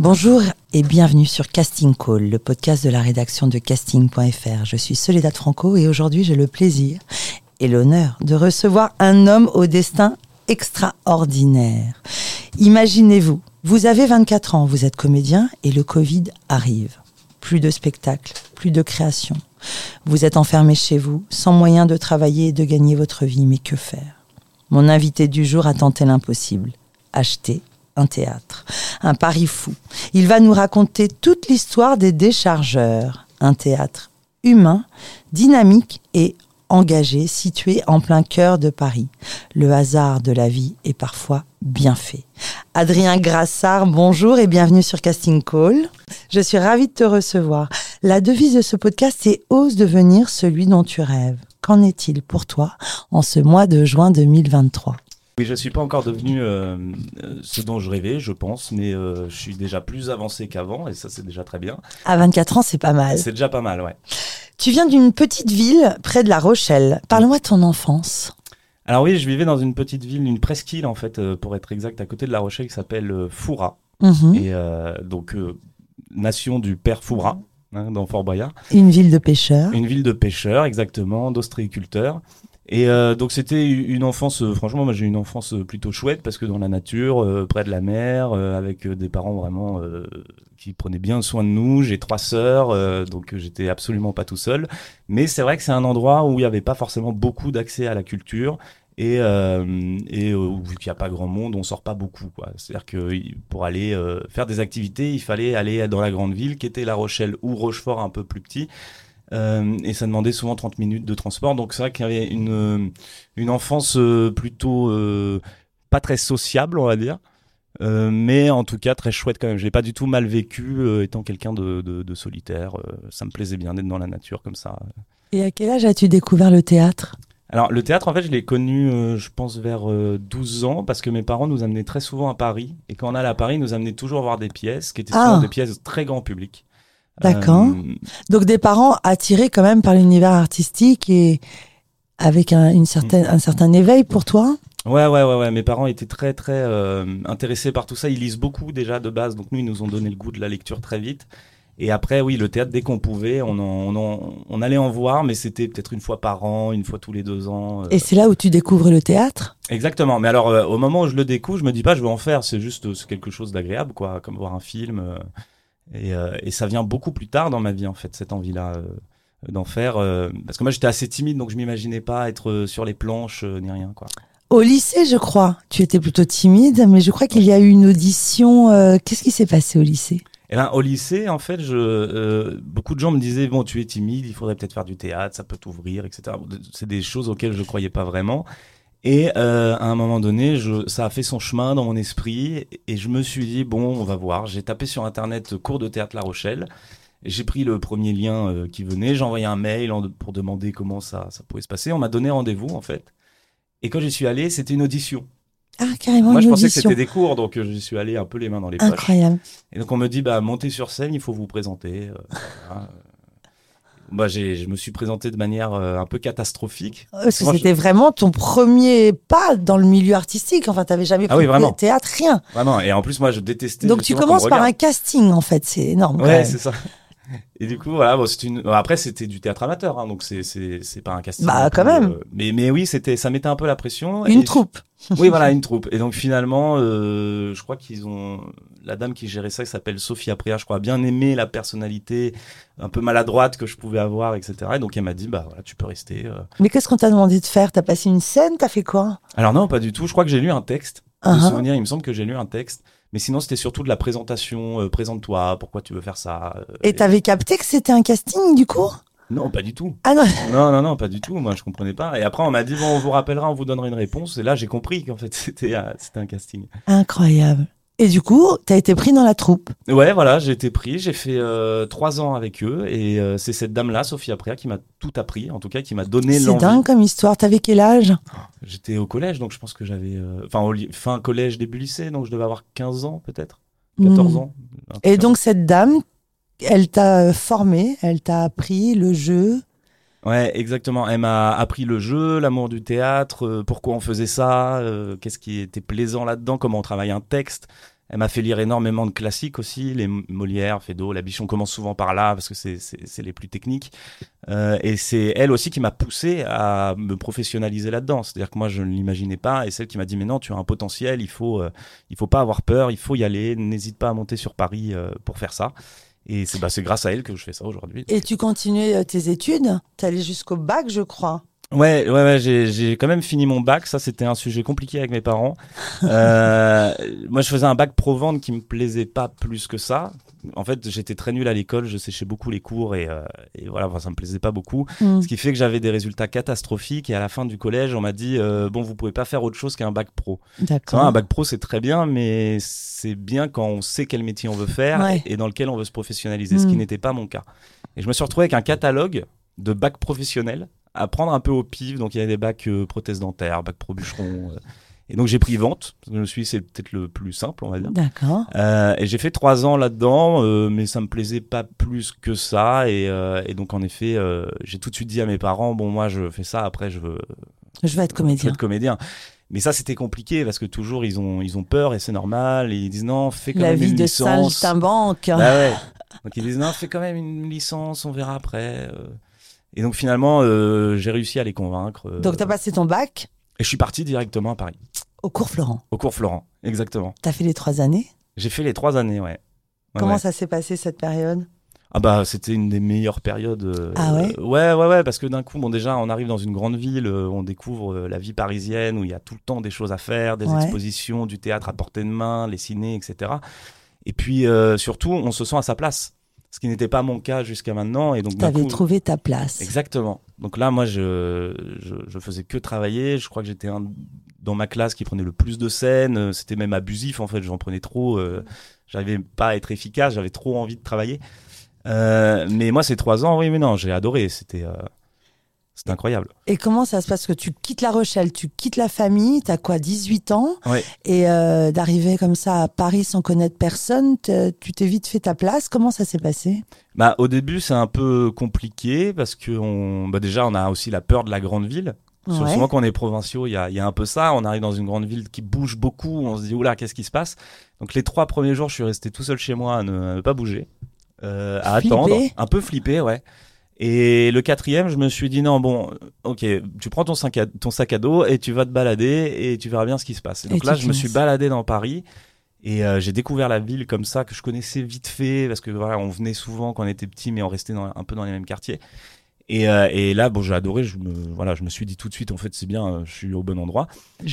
Bonjour et bienvenue sur Casting Call, le podcast de la rédaction de casting.fr. Je suis Soledad Franco et aujourd'hui j'ai le plaisir et l'honneur de recevoir un homme au destin extraordinaire. Imaginez-vous, vous avez 24 ans, vous êtes comédien et le Covid arrive. Plus de spectacles, plus de création. Vous êtes enfermé chez vous, sans moyen de travailler et de gagner votre vie, mais que faire? Mon invité du jour a tenté l'impossible. Acheter un théâtre, un pari fou. Il va nous raconter toute l'histoire des déchargeurs, un théâtre humain, dynamique et engagé, situé en plein cœur de Paris. Le hasard de la vie est parfois bien fait. Adrien Grassard, bonjour et bienvenue sur Casting Call. Je suis ravie de te recevoir. La devise de ce podcast est Ose devenir celui dont tu rêves. Qu'en est-il pour toi en ce mois de juin 2023 oui, je ne suis pas encore devenu euh, euh, ce dont je rêvais, je pense, mais euh, je suis déjà plus avancé qu'avant et ça, c'est déjà très bien. À 24 ans, c'est pas mal. C'est déjà pas mal, ouais. Tu viens d'une petite ville près de La Rochelle. Parle-moi de ton enfance. Alors oui, je vivais dans une petite ville, une presqu'île en fait, pour être exact, à côté de La Rochelle, qui s'appelle Foura. Mhm. Et donc, nation du père Foura, hein, dans Fort Boyard. Une ville de pêcheurs. Une ville de pêcheurs, exactement, d'ostréiculteurs. Et euh, donc c'était une enfance, euh, franchement, moi j'ai une enfance euh, plutôt chouette parce que dans la nature, près de la mer, avec des parents vraiment qui prenaient bien soin de nous. J'ai trois sœurs, donc j'étais absolument pas tout seul. Mais c'est vrai que c'est un endroit où il n'y avait pas forcément beaucoup d'accès à la culture. Et, et vu qu'il n'y a pas grand monde, on sort pas beaucoup. C'est-à-dire que pour aller faire des activités, il fallait aller dans la grande ville qui était La Rochelle ou Rochefort un peu plus petit. Euh, et ça demandait souvent 30 minutes de transport. Donc c'est vrai qu'il y avait une, euh, une enfance euh, plutôt pas très sociable, on va dire. mais en tout cas très chouette quand même. Je l'ai pas du tout mal vécu étant quelqu'un de, de, solitaire. ça me plaisait bien d'être dans la nature comme ça. Et à quel âge as-tu découvert le théâtre? Alors le théâtre en fait je l'ai connu je pense vers 12 ans parce que mes parents nous amenaient très souvent à Paris et quand on allait à Paris ils nous amenaient toujours voir des pièces qui étaient souvent ah. des pièces très grand public. D'accord. Euh, Donc des parents attirés quand même par l'univers artistique et avec un, une certaine, un certain éveil pour toi? Ouais, ouais, ouais, ouais. Mes parents étaient très, très euh, intéressés par tout ça. Ils lisent beaucoup déjà de base. Donc nous, ils nous ont donné le goût de la lecture très vite. Et après, oui, le théâtre, dès qu'on pouvait, on, on, on, allait en voir, mais c'était peut-être une fois par an, une fois tous les deux ans. Euh. Et c'est là où tu découvres le théâtre? Exactement. Mais alors, au moment où je le découvre, je me dis pas, je veux en faire. C'est juste quelque chose d'agréable, quoi, comme voir un film. Euh, et, ça vient beaucoup plus tard dans ma vie, en fait, cette envie-là euh, d'en faire. Euh, parce que moi, j'étais assez timide, donc je m'imaginais pas être sur les planches ni rien, quoi. Au lycée, je crois, tu étais plutôt timide, mais je crois qu'il y a eu une audition. Qu'est-ce qui s'est passé au lycée? Eh ben, au lycée, en fait, je, beaucoup de gens me disaient bon, tu es timide, il faudrait peut-être faire du théâtre, ça peut t'ouvrir, etc. C'est des choses auxquelles je croyais pas vraiment. Et euh, à un moment donné, je, ça a fait son chemin dans mon esprit et je me suis dit bon, on va voir. J'ai tapé sur internet cours de théâtre La Rochelle. J'ai pris le premier lien euh, qui venait, j'ai envoyé un mail pour demander comment ça, ça pouvait se passer. On m'a donné rendez-vous en fait. Et quand j'y suis allé, c'était une audition. Ah, carrément. Moi, je pensais que c'était des cours, donc euh, j'y suis allé un peu les mains dans les poches. Incroyable. Et donc on me dit, bah, montez sur scène, il faut vous présenter. voilà bah, je me suis présenté de manière euh, un peu catastrophique. Parce que c'était vraiment ton premier pas dans le milieu artistique. Enfin, tu n'avais jamais ah fait de théâtre, rien. Vraiment. Et en plus, moi, je détestais. Donc, tu commences par un casting, en fait. C'est énorme. Ouais, c'est ça. Et du coup, voilà, bon, une... après, c'était du théâtre amateur, hein, donc c'est, c'est, pas un casting. Bah, quand même. Euh, mais, mais oui, c'était, ça mettait un peu la pression. Une troupe. oui, voilà, une troupe. Et donc, finalement, euh, je crois qu'ils ont, la dame qui gérait ça, qui s'appelle Sophie Apria, je crois, bien aimé la personnalité un peu maladroite que je pouvais avoir, etc. Et donc, elle m'a dit, bah, voilà, tu peux rester. Euh. Mais qu'est-ce qu'on t'a demandé de faire? T'as passé une scène? T'as fait quoi? Alors, non, pas du tout. Je crois que j'ai lu un texte. De uh-huh. souvenir, il me semble que j'ai lu un texte. Mais sinon, c'était surtout de la présentation. Euh, présente-toi, pourquoi tu veux faire ça. Euh, et t'avais capté que c'était un casting du coup? Non, pas du tout. Ah non Non, non, non, pas du tout. Moi, je comprenais pas. Et après, on m'a dit, bon, on vous rappellera, on vous donnera une réponse. Et là, j'ai compris qu'en fait, c'était un casting. Incroyable. Et du coup, tu as été pris dans la troupe. Ouais, voilà, j'ai été pris. J'ai fait euh, trois ans avec eux. Et euh, c'est cette dame-là, Sophie Aprea, qui m'a tout appris. En tout cas, qui m'a donné C'est l'envie. dingue comme histoire. T'avais quel âge? J'étais au collège, donc je pense que j'avais. euh, Enfin, fin collège, début lycée. Donc je devais avoir 15 ans, peut-être. 14 Hmm. ans. Et donc, cette dame, elle t'a formé, elle t'a appris le jeu? Ouais, exactement. Elle m'a appris le jeu, l'amour du théâtre, euh, pourquoi on faisait ça, euh, qu'est-ce qui était plaisant là-dedans, comment on travaille un texte. Elle m'a fait lire énormément de classiques aussi, les M- Molière, Feydeau, La Biche. On commence souvent par là parce que c'est- les plus techniques. Euh, et c'est elle aussi qui m'a poussé à me professionnaliser là-dedans. C'est-à-dire que moi, je ne l'imaginais pas. Et celle qui m'a dit, mais non, tu as un potentiel, il faut, euh, il faut pas avoir peur, il faut y aller. N'hésite pas à monter sur Paris euh, pour faire ça. Et c'est bah, grâce à elle que je fais ça aujourd'hui. Et tu continuais euh, tes études? T'es allé jusqu'au bac, je crois. Ouais, ouais, ouais j'ai, quand même fini mon bac. Ça, c'était un sujet compliqué avec mes parents. Euh, moi, je faisais un bac pro-vente qui me plaisait pas plus que ça. En fait, j'étais très nul à l'école. Je séchais beaucoup les cours et, euh, et voilà, enfin, ça me plaisait pas beaucoup. Hmm. Ce qui fait que j'avais des résultats catastrophiques. Et à la fin du collège, on m'a dit euh, bon, vous pouvez pas faire autre chose qu'un bac pro. D'accord. un bac pro, c'est très bien, mais c'est bien quand on sait quel métier on veut faire Ouais. et dans lequel on veut se professionnaliser, ce qui Mm. n'était pas mon cas. Et je me suis retrouvé avec un catalogue de bacs professionnels à prendre un peu au pif. Donc il y avait des bacs euh, prothèses dentaires, bac pro bûcheron. euh. et donc j'ai pris vente. Je me suis dit, c'est peut-être le plus simple, on va dire. D'accord. Euh, et j'ai fait trois ans là-dedans, euh, mais ça me plaisait pas plus que ça. Et, euh, et donc en effet, euh, j'ai tout de suite dit à mes parents, bon moi je fais ça, après je veux, Je vais être je veux comédien. être comédien. Mais ça, c'était compliqué parce que toujours, ils ont, ils ont peur et c'est normal. Et ils disent non, fais quand La même vie une de licence. saltimbanque. Bah ouais. Donc ils disent non, fais quand même une licence, on verra après. euh. Et donc finalement, euh, j'ai réussi à les convaincre. euh. Donc, tu as passé ton bac Et je suis parti directement à Paris, au cours Florent. au cours Florent, exactement. Tu as fait les trois années. J'ai fait les trois années, ouais. Ouais, Comment ouais. ça s'est passé cette période? Ah bah c'était une des meilleures périodes. euh, Ah ouais? Euh, Ouais ouais ouais parce que d'un coup bon déjà on arrive dans une grande ville, euh, on découvre euh, la vie parisienne où il y a tout le temps des choses à faire, des Ouais. expositions, du théâtre à portée de main, les ciné etc. Et puis surtout on se sent à sa place, ce qui n'était pas mon cas jusqu'à maintenant et donc Tu avais coup- trouvé ta place. Exactement. Donc là moi je, je je faisais que travailler, je crois que j'étais un dans ma classe qui prenait le plus de scènes, euh, c'était même abusif en fait, j'en prenais trop, euh, j'arrivais pas à être efficace, j'avais trop envie de travailler. Euh, mais moi, ces trois ans, oui, mais non, j'ai adoré. C'était, euh, c'était incroyable. Et comment ça se passe? Que tu quittes La Rochelle, tu quittes la famille, tu as quoi, 18 ans? Ouais. Et euh, d'arriver comme ça à Paris sans connaître personne, tu t'es vite fait ta place? Comment ça s'est passé? Bah, au début, c'est un peu compliqué parce que on, bah, déjà, on a aussi la peur de la grande ville. Ouais. Souvent, quand on est provinciaux, il y a, il y a un peu ça. On arrive dans une grande ville qui bouge beaucoup. On se dit, oula, qu'est-ce qui se passe? Donc, les trois premiers jours, je suis resté tout seul chez moi à ne, à ne pas bouger, euh, à attendre, un peu flippé, ouais. Et le quatrième, je me suis dit, non, bon, ok, tu prends ton sac à, ton sac à dos et tu vas te balader et tu verras bien ce qui se passe. Et donc Et là, je me suis baladé dans Paris. Et euh, j'ai découvert la ville comme ça que je connaissais vite fait parce que voilà, on venait souvent quand on était petit, mais on restait dans- un peu dans les mêmes quartiers. Et, euh, et là, bon, j'ai adoré. Je me, voilà, je me suis dit tout de suite, en fait, c'est bien, euh, je suis au bon endroit.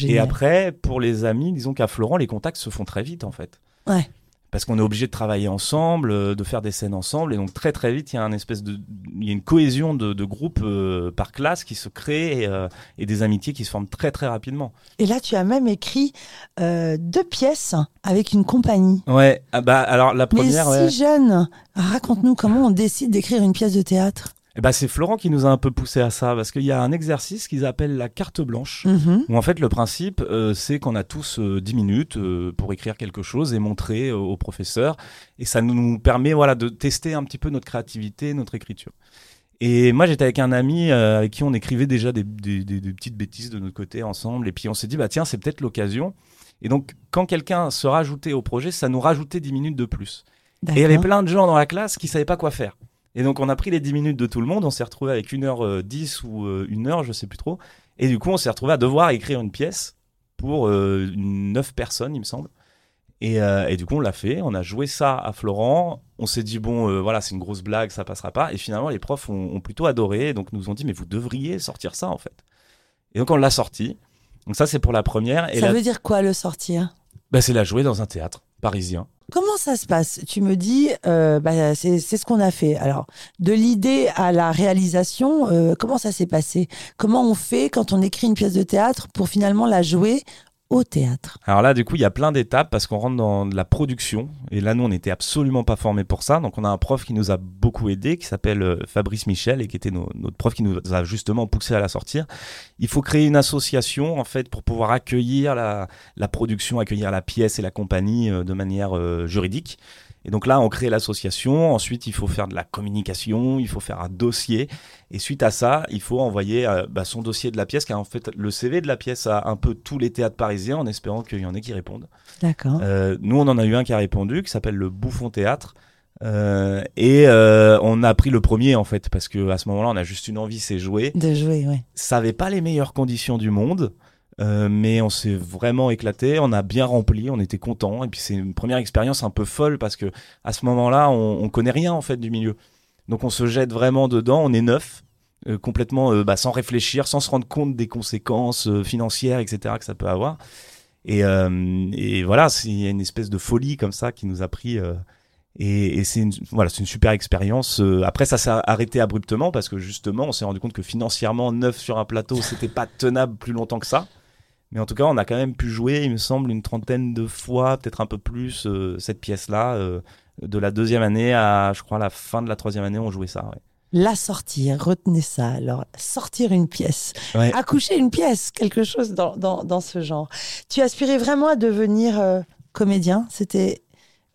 Et après, pour les amis, disons qu'à Florent, les contacts se font très vite, en fait. Ouais. Parce qu'on est obligé de travailler ensemble, euh, de faire des scènes ensemble, et donc très très vite, il y a un espèce de, il y a une cohésion de, de groupe euh, par classe qui se crée et, euh, et des amitiés qui se forment très très rapidement. Et là, tu as même écrit euh, deux pièces avec une compagnie. Ouais, ah bah alors la première, Mais ouais. si jeune, raconte-nous comment on décide d'écrire une pièce de théâtre. Eh ben, c'est Florent qui nous a un peu poussé à ça, parce qu'il y a un exercice qu'ils appellent la carte blanche. Mhm. Où en fait le principe euh, c'est qu'on a tous euh, 10 minutes euh, pour écrire quelque chose et montrer euh, au professeur et ça nous permet voilà de tester un petit peu notre créativité, notre écriture. Et moi j'étais avec un ami avec qui on écrivait déjà des, des- des- des petites bêtises de notre côté ensemble et puis on s'est dit bah tiens c'est peut-être l'occasion. Et donc quand quelqu'un se rajoutait au projet ça nous rajoutait 10 minutes de plus. Et il y avait plein de gens dans la classe qui savaient pas quoi faire. Et donc on a pris les 10 minutes de tout le monde, on s'est retrouvé avec 1h10 ou euh, une heure, je sais plus trop. Et du coup, on s'est retrouvé à devoir écrire une pièce pour euh, 9 personnes, il me semble. Et, euh, et du coup, on l'a fait, on a joué ça à Florent. On s'est dit, bon, euh, voilà, c'est une grosse blague, ça passera pas. Et finalement, les profs ont, ont plutôt adoré, donc nous ont dit, mais vous devriez sortir ça, en fait. Et donc, on l'a sorti. Donc, ça, c'est pour la première. Et Ça la- veut dire quoi le sortir? Bah, c'est la jouer dans un théâtre parisien. Comment ça se passe? Tu me dis, euh, bah, c'est ce qu'on a fait. Alors, de l'idée à la réalisation, euh, comment ça s'est passé? Comment on fait quand on écrit une pièce de théâtre pour finalement la jouer au théâtre Alors là, du coup, il y a plein d'étapes parce qu'on rentre dans de la production. Et là, nous, on n'était absolument pas formés pour ça. Donc, on a un prof qui nous a beaucoup aidé, qui s'appelle euh, Fabrice Michel, et qui était notre prof qui nous a justement poussé à la sortir. Il faut créer une association, en fait, pour pouvoir accueillir la, la production, accueillir la pièce et la compagnie euh, de manière euh, juridique. Et donc là, on crée l'association. Ensuite, il faut faire de la communication, il faut faire un dossier. Et suite à ça, il faut envoyer euh, bah, son dossier de la pièce, car en fait, le CV de la pièce a un peu tous les théâtres parisiens, en espérant qu'il y en ait qui répondent. D'accord. Euh, nous, on en a eu un qui a répondu, qui s'appelle le Bouffon Théâtre. Euh, et on a pris le premier en fait parce que à ce moment-là on a juste une envie c'est jouer De jouer, oui. ça avait pas les meilleures conditions du monde euh, mais on s'est vraiment éclaté, on a bien rempli, on était content. Et puis c'est une première expérience un peu folle parce que à ce moment-là, on, on connaît rien en fait du milieu. Donc on se jette vraiment dedans, on est neuf, euh, complètement euh, bah, sans réfléchir, sans se rendre compte des conséquences euh, financières, etc. que ça peut avoir. Et, et voilà, il y a une espèce de folie comme ça qui nous a pris. et, et c'est une, voilà, c'est une super expérience. Après, ça s'est arrêté abruptement parce que justement, on s'est rendu compte que financièrement, neuf sur un plateau, c'était pas tenable plus longtemps que ça. Mais en tout cas, on a quand même pu jouer, il me semble, une trentaine de fois, peut-être un peu plus, euh, cette pièce-là. euh, de la deuxième année à, je crois, la fin de la troisième année, on jouait ça. ouais. La sortir, retenez ça. Alors, sortir une pièce, Ouais. accoucher une pièce, quelque chose dans, dans, dans ce genre. Tu aspirais vraiment à devenir euh, comédien? C'était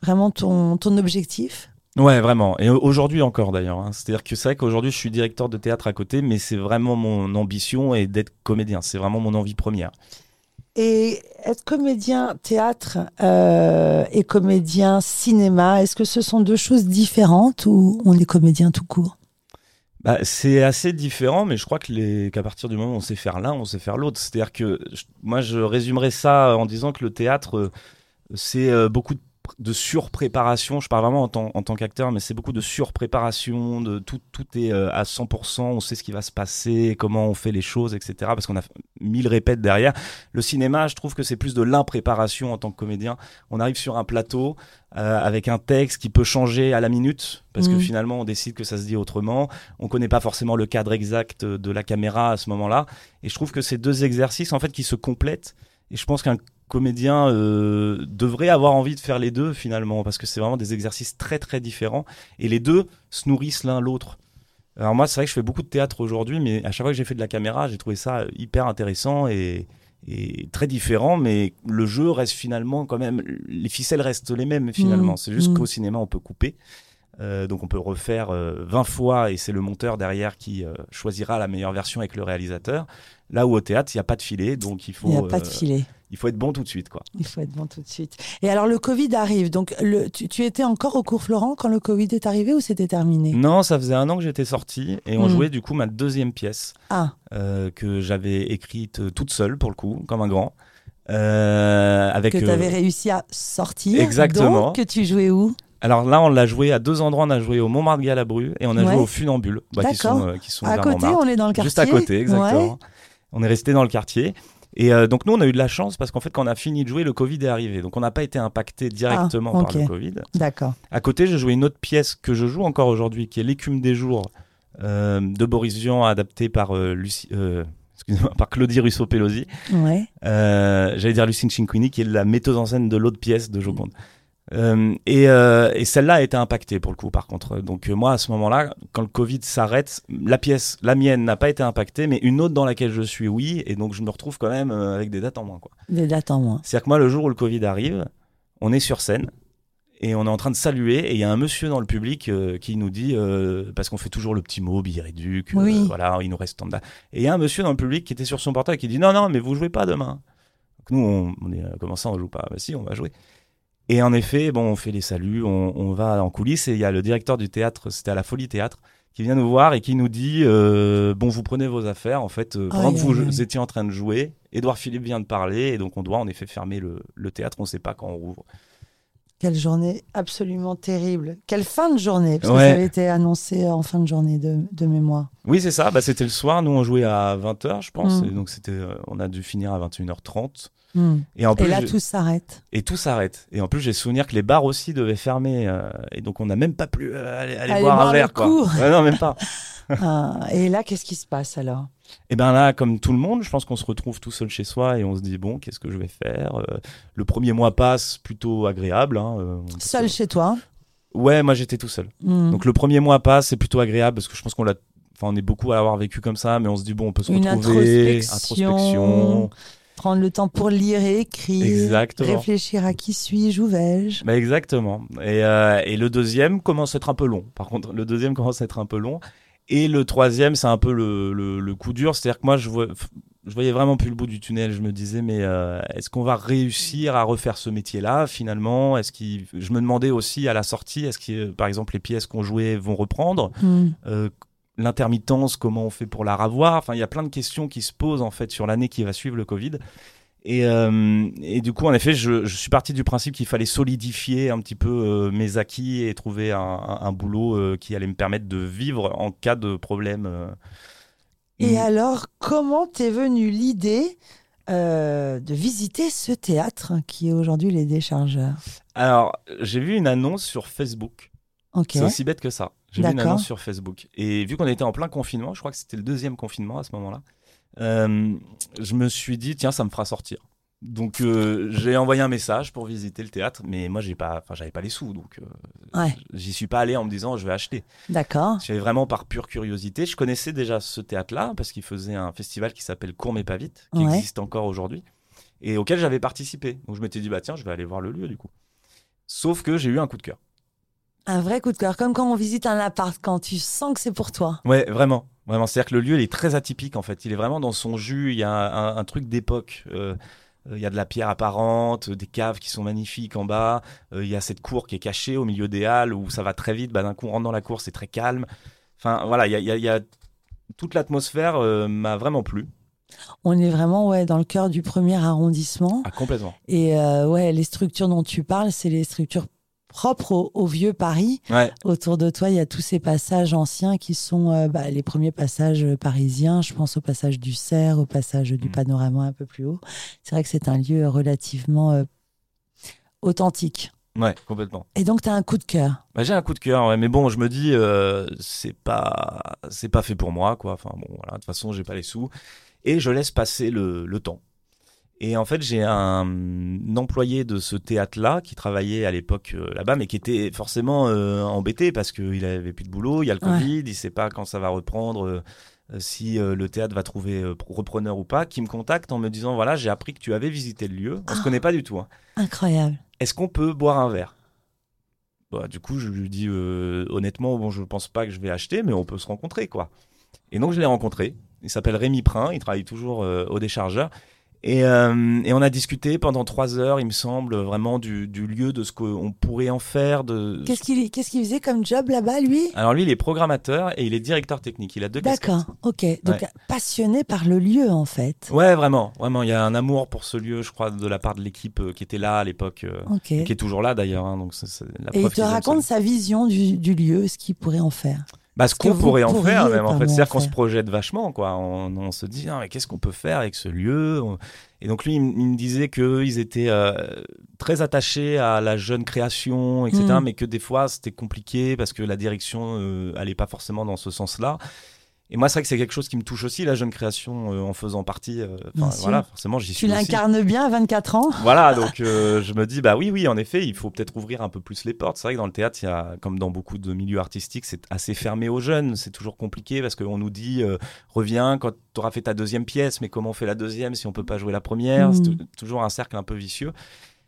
vraiment ton, ton objectif? Ouais, vraiment. Et au- aujourd'hui encore d'ailleurs. hein. C'est-à-dire que c'est vrai qu'aujourd'hui je suis directeur de théâtre à côté, mais c'est vraiment mon ambition et d'être comédien. C'est vraiment mon envie première. Et être comédien théâtre euh, et comédien cinéma, est-ce que ce sont deux choses différentes ou on est comédien tout court? Bah, c'est assez différent, mais je crois qu'à partir du moment où on sait faire l'un, on sait faire l'autre. C'est-à-dire que moi je résumerais ça en disant que le théâtre, euh, c'est euh, beaucoup de de surpréparation, je parle vraiment en tant, en tant qu'acteur, mais c'est beaucoup de surpréparation, de tout, tout est euh, à 100%, on sait ce qui va se passer, comment on fait les choses, etc. Parce qu'on a mille répètes derrière. Le cinéma, je trouve que c'est plus de l'impréparation en tant que comédien. On arrive sur un plateau euh, avec un texte qui peut changer à la minute, parce que Mhm. finalement on décide que ça se dit autrement. On connaît pas forcément le cadre exact de la caméra à ce moment-là. Et je trouve que ces deux exercices, en fait, qui se complètent. Et je pense qu'un comédien euh, devrait avoir envie de faire les deux finalement, parce que c'est vraiment des exercices très très différents. Et les deux se nourrissent l'un l'autre. Alors moi, c'est vrai que je fais beaucoup de théâtre aujourd'hui, mais à chaque fois que j'ai fait de la caméra, j'ai trouvé ça hyper intéressant et, et très différent. Mais le jeu reste finalement quand même, les ficelles restent les mêmes finalement. Mmh, C'est juste mmh. qu'au cinéma, on peut couper. Euh, donc on peut refaire euh, 20 fois et c'est le monteur derrière qui euh, choisira la meilleure version avec le réalisateur. Là où au théâtre, il n'y a pas de filet, donc il faut, Il n'y a pas de euh, filet. il faut être bon tout de suite. Quoi. Il faut être bon tout de suite. Et alors, le Covid arrive. Donc, le, tu, tu étais encore au cours Florent quand le Covid est arrivé ou c'était terminé? Non, ça faisait un an que j'étais sorti et on Mm. jouait du coup ma deuxième pièce Ah, euh, que j'avais écrite euh, toute seule pour le coup, comme un grand. Euh, avec, que tu euh, avais réussi à sortir. Exactement. Donc, que tu jouais où? Alors là, on l'a joué à deux endroits. On a joué au Montmartre-Galabru et on a Ouais. joué au Funambule, bah, qui D'accord. sont, euh, qui sont À côté, on est dans le quartier. Juste à côté, exactement. Ouais. On est resté dans le quartier. Et euh, donc nous, on a eu de la chance parce qu'en fait, quand on a fini de jouer, le Covid est arrivé. Donc on n'a pas été impacté directement Ah, par le. Covid. D'accord. À côté, j'ai joué une autre pièce que je joue encore aujourd'hui, qui est L'écume des jours euh, de Boris Vian, adaptée par, euh, Lucie- excusez-moi, par Claudie Russo-Pelosi. Ouais. J'allais dire Lucine Cinquini, qui est la metteuse en scène de l'autre pièce de Joconde. Euh, et euh, et celle-là a été impactée pour le coup, par contre. Donc euh, moi, à ce moment-là, quand le Covid s'arrête, la pièce, la mienne, n'a pas été impactée, mais une autre dans laquelle je suis, oui. Et donc je me retrouve quand même euh, avec des dates en moins. quoi. Des dates en moins. C'est-à-dire que moi, le jour où le Covid arrive, on est sur scène et on est en train de saluer et il y a un monsieur dans le public qui nous dit euh, parce qu'on fait toujours le petit mot billet réduc, euh, Oui. voilà, il nous reste tant de dates. Et il y a un monsieur dans le public qui était sur son portable qui dit non non mais vous jouez pas demain. Donc nous on, on est euh, comment ça on joue pas? Bah si on va jouer. Et en effet bon on fait les saluts, on, on va en coulisses et il y a le directeur du théâtre, c'était à la Folie Théâtre qui vient nous voir et qui nous dit euh, bon vous prenez vos affaires en fait euh, pendant que vous étiez en train de jouer Édouard Philippe vient de parler et donc on doit en effet fermer le, le théâtre on ne sait pas quand on rouvre Quelle journée absolument terrible. Quelle fin de journée. Parce que ça avait été annoncé en fin de journée de, de mémoire. oui c'est ça bah, c'était le soir nous on jouait à 20h je pense Mm. et donc c'était euh, on a dû finir à 21h30 Hmm. et en Et plus là, j'ai- tout s'arrête. et tout s'arrête et en plus j'ai souvenir que les bars aussi devaient fermer euh, et donc on n'a même pas pu euh, aller, aller Aller boire boire un verre quoi. Ouais, non même pas Ah, et là, qu'est-ce qui se passe alors? Et ben là, comme tout le monde, je pense qu'on se retrouve tout seul chez soi et on se dit bon, qu'est-ce que je vais faire? Euh, Le premier mois passe plutôt agréable. Hein, euh, Seul chez toi? Ouais, moi j'étais tout seul. Hmm. Donc le premier mois passe, c'est plutôt agréable parce que je pense qu'on l'a, enfin on est beaucoup à l'avoir vécu comme ça, mais on se dit bon, on peut se Une retrouver, introspection. Prendre le temps pour lire et écrire. Exactement. Réfléchir à qui suis-je, où vais-je. Bah exactement. Et, euh, et le deuxième commence à être un peu long. Par contre, le deuxième commence à être un peu long. Et le troisième, c'est un peu le, le, le coup dur. C'est-à-dire que moi, je, vois, je voyais vraiment plus le bout du tunnel. Je me disais, mais euh, est-ce qu'on va réussir à refaire ce métier-là finalement? Est-ce qu'il... Je me demandais aussi à la sortie, est-ce que, par exemple, les pièces qu'on jouait vont reprendre? Hmm. Euh, L'intermittence, comment on fait pour la ravoir Enfin, il y a plein de questions qui se posent en fait sur l'année qui va suivre le Covid. Et, euh, et du coup, en effet, je, je suis parti du principe qu'il fallait solidifier un petit peu euh, mes acquis et trouver un, un- un boulot euh, qui allait me permettre de vivre en cas de problème. Et alors, comment t'es venue l'idée euh, de visiter ce théâtre qui est aujourd'hui les déchargeurs? Alors, j'ai vu une annonce sur Facebook. Ok. C'est aussi bête que ça. J'ai vu une annonce sur Facebook. Et vu qu'on était en plein confinement, je crois que c'était le deuxième confinement à ce moment-là, euh, je me suis dit, tiens, ça me fera sortir. Donc euh, j'ai envoyé un message pour visiter le théâtre, mais moi j'ai pas, enfin j'avais pas les sous, donc euh, Ouais. j'y suis pas allé en me disant je vais acheter. D'accord. J'y allais vraiment par pure curiosité. Je connaissais déjà ce théâtre-là parce qu'il faisait un festival qui s'appelle Court mais pas vite, qui Ouais. existe encore aujourd'hui et auquel j'avais participé. Donc je m'étais dit bah tiens je vais aller voir le lieu du coup. Sauf que j'ai eu un coup de cœur. Un vrai coup de cœur, comme quand on visite un appart, quand tu sens que c'est pour toi. Ouais, vraiment. Vraiment, c'est-à-dire que le lieu, il est très atypique en fait. Il est vraiment dans son jus. Il y a un, un truc d'époque. Euh, euh, il y a de la pierre apparente, des caves qui sont magnifiques en bas. Euh, il y a cette cour qui est cachée au milieu des halles où ça va très vite. Bah, D'un coup, on rentre dans la cour, c'est très calme. Enfin, voilà, il y a, il y a- il y a- toute l'atmosphère euh, m'a vraiment plu. On est vraiment ouais, dans le cœur du premier arrondissement. Ah, complètement. Et euh, ouais, les structures dont tu parles, c'est les structures propres au, au vieux Paris. Ouais, Autour de toi, il y a tous ces passages anciens qui sont euh, bah, les premiers passages euh, parisiens. Je pense au passage du Cerf, au passage du Mm. Panorama un peu plus haut. C'est vrai que c'est un lieu relativement euh, authentique. ouais, complètement. Et donc, tu as un coup de cœur. Bah, j'ai un coup de cœur, ouais, mais bon, je me dis, euh, c'est pas, c'est pas fait pour moi, quoi. Enfin bon, voilà, de toute façon, j'ai pas les sous, et je laisse passer le, le temps. Et en fait, j'ai un, employé de ce théâtre-là qui travaillait à l'époque euh, là-bas, mais qui était forcément euh, embêté parce qu'il avait plus de boulot, il y a le Ouais. Covid, il sait pas quand ça va reprendre. euh, si le théâtre va trouver repreneur ou pas, qui me contacte en me disant voilà j'ai appris que tu avais visité le lieu, on se Ah. connaît pas du tout. hein Incroyable. est-ce qu'on peut boire un verre? Bah, Du coup, je lui dis honnêtement, bon, je pense pas que je vais acheter, mais on peut se rencontrer, quoi. Et donc, je l'ai rencontré. Il s'appelle Rémi Prin, il travaille toujours au déchargeur. Et, euh, et on a discuté pendant trois heures, il me semble, vraiment du, du lieu, de ce qu'on pourrait en faire. De... Qu'est-ce qu'il faisait comme job là-bas, lui? Alors lui, il est programmateur et il est directeur technique. Il a deux. D'accord, ok. Donc, Ouais. passionné par le lieu, en fait. Ouais, vraiment, vraiment. Il y a un amour pour ce lieu, je crois, de la part de l'équipe euh, qui était là à l'époque, euh, qui est toujours là d'ailleurs. hein, donc la Et il te raconte sa vision du, du lieu, ce qu'il pourrait en faire. Bah, ce qu'on pourrait en faire, même, en fait. C'est-à-dire qu'on se projette vachement, quoi. On, on se dit, ah, mais qu'est-ce qu'on peut faire avec ce lieu? On- Et donc, lui, il, me disait qu'ils étaient euh, très attachés à la jeune création, etc., Mm. mais que des fois, c'était compliqué parce que la direction euh, allait pas forcément dans ce sens-là. Et moi, c'est vrai que c'est quelque chose qui me touche aussi, la jeune création, euh, en faisant partie. euh, voilà, forcément, j'y Tu suis aussi. l'incarnes bien à 24 ans Voilà, donc euh, je me dis, bah oui, oui, en effet, il faut peut-être ouvrir un peu plus les portes. C'est vrai que dans le théâtre, il y a, comme dans beaucoup de milieux artistiques, c'est assez fermé aux jeunes. C'est toujours compliqué parce qu'on nous dit, euh, reviens quand tu auras fait ta deuxième pièce, mais comment on fait la deuxième si on peut pas jouer la première? C'est tou- toujours un cercle un peu vicieux.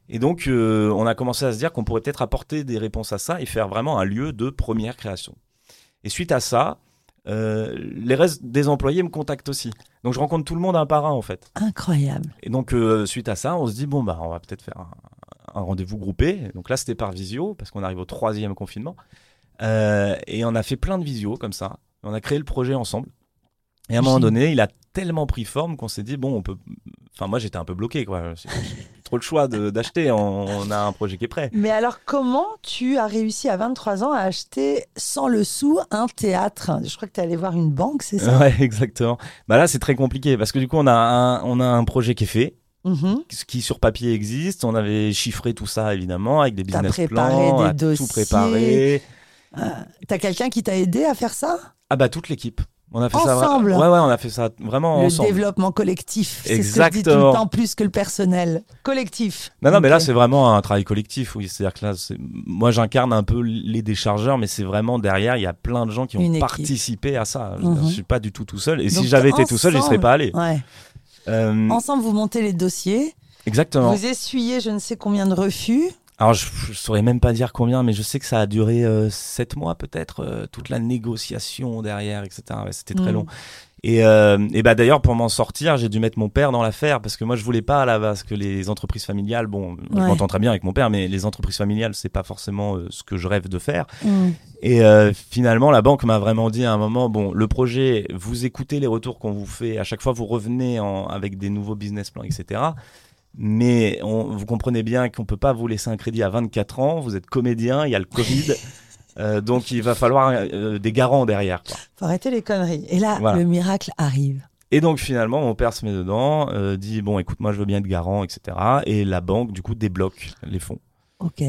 Et donc, euh, on a commencé à se dire qu'on pourrait peut-être apporter des réponses à ça et faire vraiment un lieu de première création. Et suite à ça, les restes des employés me contactent aussi. Donc, je rencontre tout le monde un par un, en fait. Incroyable. Et donc, euh, suite à ça, on se dit, bon, bah, on va peut-être faire un, un rendez-vous groupé. Donc là, c'était par visio, parce qu'on arrive au troisième confinement. Euh, et on a fait plein de visio comme ça. On a créé le projet ensemble. Et à un moment donné, il a tellement pris forme qu'on s'est dit, bon, on peut. Enfin, moi, j'étais un peu bloqué, quoi. Trop le choix d'acheter. On, on a un projet qui est prêt. Mais alors, comment tu as réussi à 23 ans à acheter sans le sou un théâtre? Je crois que tu es allé voir une banque, c'est ça? Ouais, exactement. Bah là, c'est très compliqué parce que du coup, on a un, on a un projet qui est fait. Mhm. ce qui sur papier existe. On avait chiffré tout ça évidemment avec des business préparé plans, des dossiers. tout préparé. T'as quelqu'un qui t'a aidé à faire ça? Ah bah toute l'équipe, On a fait ensemble. ça. Ouais, ouais, on a fait ça vraiment le ensemble. développement collectif. C'est ce que je dis tout le temps plus que le personnel. Collectif. Non, non, mais là, c'est vraiment un travail collectif. Oui, c'est-à-dire que là, moi, j'incarne un peu les déchargeurs, mais c'est vraiment derrière, il y a plein de gens qui ont participé à ça. Je, veux dire, Mhm. je suis pas du tout tout seul. Et Donc, si j'avais été tout seul, j'y serais pas allé. Ouais. Euh, Ensemble, vous montez les dossiers. exactement. Vous essuyez je ne sais combien de refus. Alors, je, je saurais même pas dire combien, mais je sais que ça a duré euh, sept mois peut-être, euh, toute la négociation derrière, etc. Ouais, C'était très Mm. long. Et, euh, et bah d'ailleurs, pour m'en sortir, j'ai dû mettre mon père dans l'affaire parce que moi, je voulais pas à la base que les entreprises familiales, bon, je m'entends très bien avec mon père, mais les entreprises familiales, c'est pas forcément euh, ce que je rêve de faire. Mm. Et euh, finalement, la banque m'a vraiment dit à un moment, bon, le projet, vous écoutez les retours qu'on vous fait, à chaque fois vous revenez en, avec des nouveaux business plans, etc. Mais on, vous comprenez bien qu'on peut pas vous laisser un crédit à 24 ans, vous êtes comédien, il y a le Covid, euh, donc il va falloir euh, des garants derrière. Quoi. Faut arrêter les conneries. Et là, Voilà. le miracle arrive. Et donc finalement, mon père se met dedans, euh, dit, bon, écoute, moi je veux bien être garant, etc. Et la banque, du coup, débloque les fonds. Ok.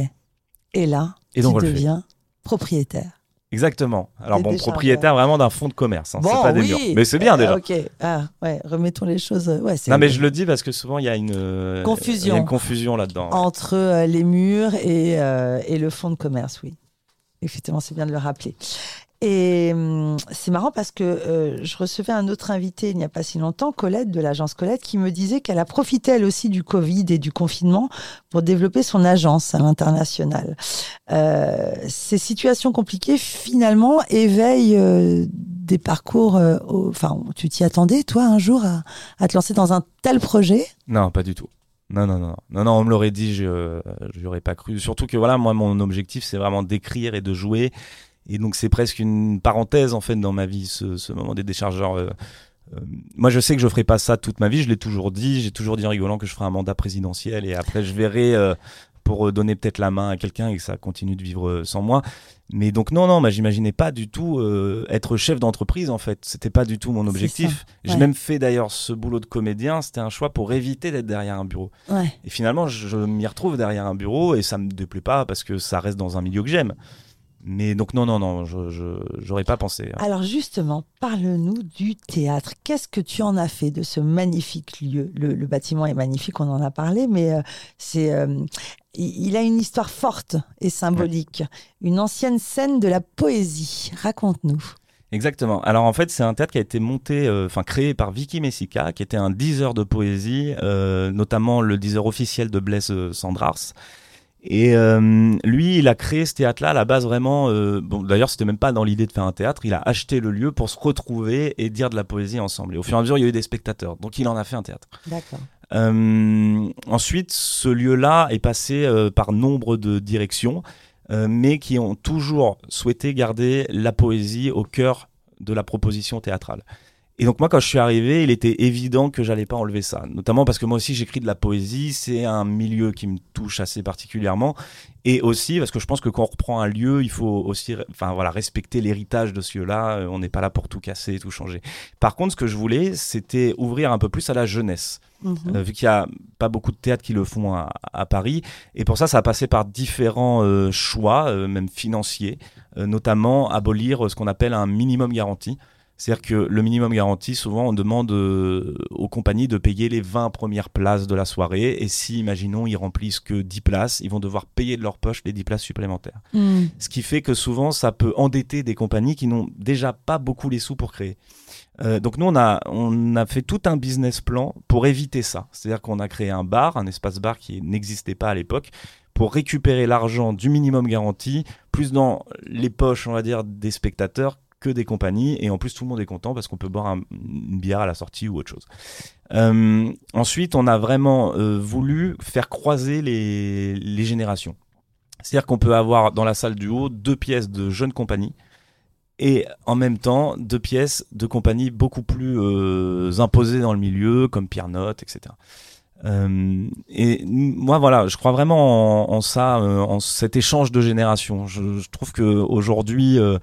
Et là, Et donc, tu deviens propriétaire. Exactement. Alors bon, propriétaire vraiment d'un fonds de commerce, hein, c'est pas des oui. murs. Mais c'est bien Euh, déjà. Ok. Ah, ouais. Remettons les choses. Ouais, Non mais je le dis parce que souvent il y a une euh, Confusion. il y a une confusion là-dedans. entre euh, les murs et, euh, et le fonds de commerce, oui. Effectivement, c'est bien de le rappeler. Et hum, c'est marrant parce que euh, je recevais un autre invité il n'y a pas si longtemps, Colette de l'agence Colette, qui me disait qu'elle a profité elle aussi du Covid et du confinement pour développer son agence à l'international. Euh, ces situations compliquées, finalement, éveillent euh, des parcours. Enfin, tu t'y attendais, toi, un jour, à, à te lancer dans un tel projet? Non, pas du tout. Non non non non non, on me l'aurait dit, je j'y aurais pas cru. Surtout que voilà, moi mon objectif c'est vraiment d'écrire et de jouer. Et donc c'est presque une parenthèse en fait dans ma vie ce, ce moment des déchargeurs. euh, euh, moi je sais que je ferai pas ça toute ma vie, je l'ai toujours dit, j'ai toujours dit en rigolant que je ferai un mandat présidentiel et après je verrai euh, pour donner peut-être la main à quelqu'un et que ça continue de vivre sans moi. Mais donc non, non, moi j'imaginais pas du tout euh, être chef d'entreprise en fait. C'était pas du tout mon objectif. J'ai même fait d'ailleurs ce boulot de comédien. C'était un choix pour éviter d'être derrière un bureau. Ouais. Et finalement, je, je m'y retrouve derrière un bureau et ça me déplaît pas parce que ça reste dans un milieu que j'aime. Mais donc non, non, non, je j'aurais pas pensé. Alors justement, parle-nous du théâtre. Qu'est-ce que tu en as fait de ce magnifique lieu? Le, le bâtiment est magnifique, on en a parlé, mais euh, c'est, euh, il, a une histoire forte et symbolique. Une ancienne scène de la poésie. Raconte-nous. Exactement. Alors en fait, c'est un théâtre qui a été monté, euh, enfin créé par Vicky Messica, qui était un diseur de poésie, notamment le diseur officiel de Blaise Sandrars. Et euh, lui, il a créé ce théâtre-là à la base vraiment. euh, bon, d'ailleurs, c'était même pas dans l'idée de faire un théâtre. Il a acheté le lieu pour se retrouver et dire de la poésie ensemble. Et au fur et à mesure, il y a eu des spectateurs. Donc, il en a fait un théâtre. D'accord. Euh, ensuite, ce lieu-là est passé euh, par nombre de directions, euh, mais qui ont toujours souhaité garder la poésie au cœur de la proposition théâtrale. Et donc moi, quand je suis arrivé, il était évident que j'allais pas enlever ça, notamment parce que moi aussi j'écris de la poésie, c'est un milieu qui me touche assez particulièrement, et aussi parce que je pense que quand on reprend un lieu, il faut aussi, enfin voilà, respecter l'héritage de ce lieu-là. Euh, On n'est pas là pour tout casser, tout changer. Par contre, ce que je voulais, c'était ouvrir un peu plus à la jeunesse. Mhm. Euh, vu qu'il y a pas beaucoup de théâtres qui le font à, à Paris. Et pour ça, ça a passé par différents euh, choix, euh, même financiers, notamment abolir ce qu'on appelle un minimum garanti. C'est-à-dire que le minimum garanti, souvent, on demande euh, aux compagnies de payer les 20 premières places de la soirée. Et si, imaginons, ils remplissent que 10 places, ils vont devoir payer de leur poche les 10 places supplémentaires. Mm. Ce qui fait que souvent, ça peut endetter des compagnies qui n'ont déjà pas beaucoup les sous pour créer. Euh, donc nous, on a, on a fait tout un business plan pour éviter ça. C'est-à-dire qu'on a créé un bar, un espace bar qui n'existait pas à l'époque, pour récupérer l'argent du minimum garanti, plus dans les poches, on va dire, des spectateurs que des compagnies. Et en plus, tout le monde est content parce qu'on peut boire un- une bière à la sortie ou autre chose. Euh, ensuite, on a vraiment euh, voulu faire croiser les, les générations. C'est-à-dire qu'on peut avoir dans la salle du haut deux pièces de jeunes compagnies et en même temps deux pièces de compagnies beaucoup plus euh, imposées dans le milieu, comme Pierre Note, etc. Euh, et moi, voilà, je crois vraiment en, en ça, euh, en cet échange de générations. Je, je trouve que aujourd'hui, euh,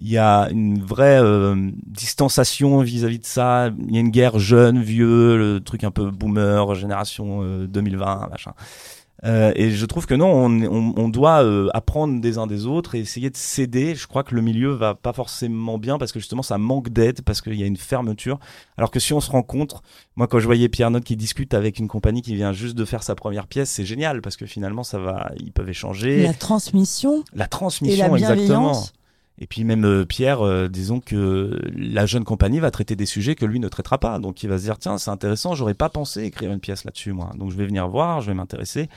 il y a une vraie euh, distanciation vis-à-vis de ça. Il y a une guerre jeune, vieux, le truc un peu boomer, génération euh, 2020, machin. Euh, et je trouve que non, on, on, on doit euh, apprendre des uns des autres et essayer de s'aider. Je crois que le milieu va pas forcément bien parce que justement ça manque d'aide, parce qu'il y a une fermeture. Alors que si on se rencontre, moi quand je voyais Pierre Note qui discute avec une compagnie qui vient juste de faire sa première pièce, c'est génial parce que finalement ça va, ils peuvent échanger. La transmission. La transmission, et la exactement. Et puis même euh, Pierre, euh, disons que la jeune compagnie va traiter des sujets que lui ne traitera pas. Donc il va se dire tiens c'est intéressant, j'aurais pas pensé écrire une pièce là-dessus moi. Donc je vais venir voir, je vais m'intéresser.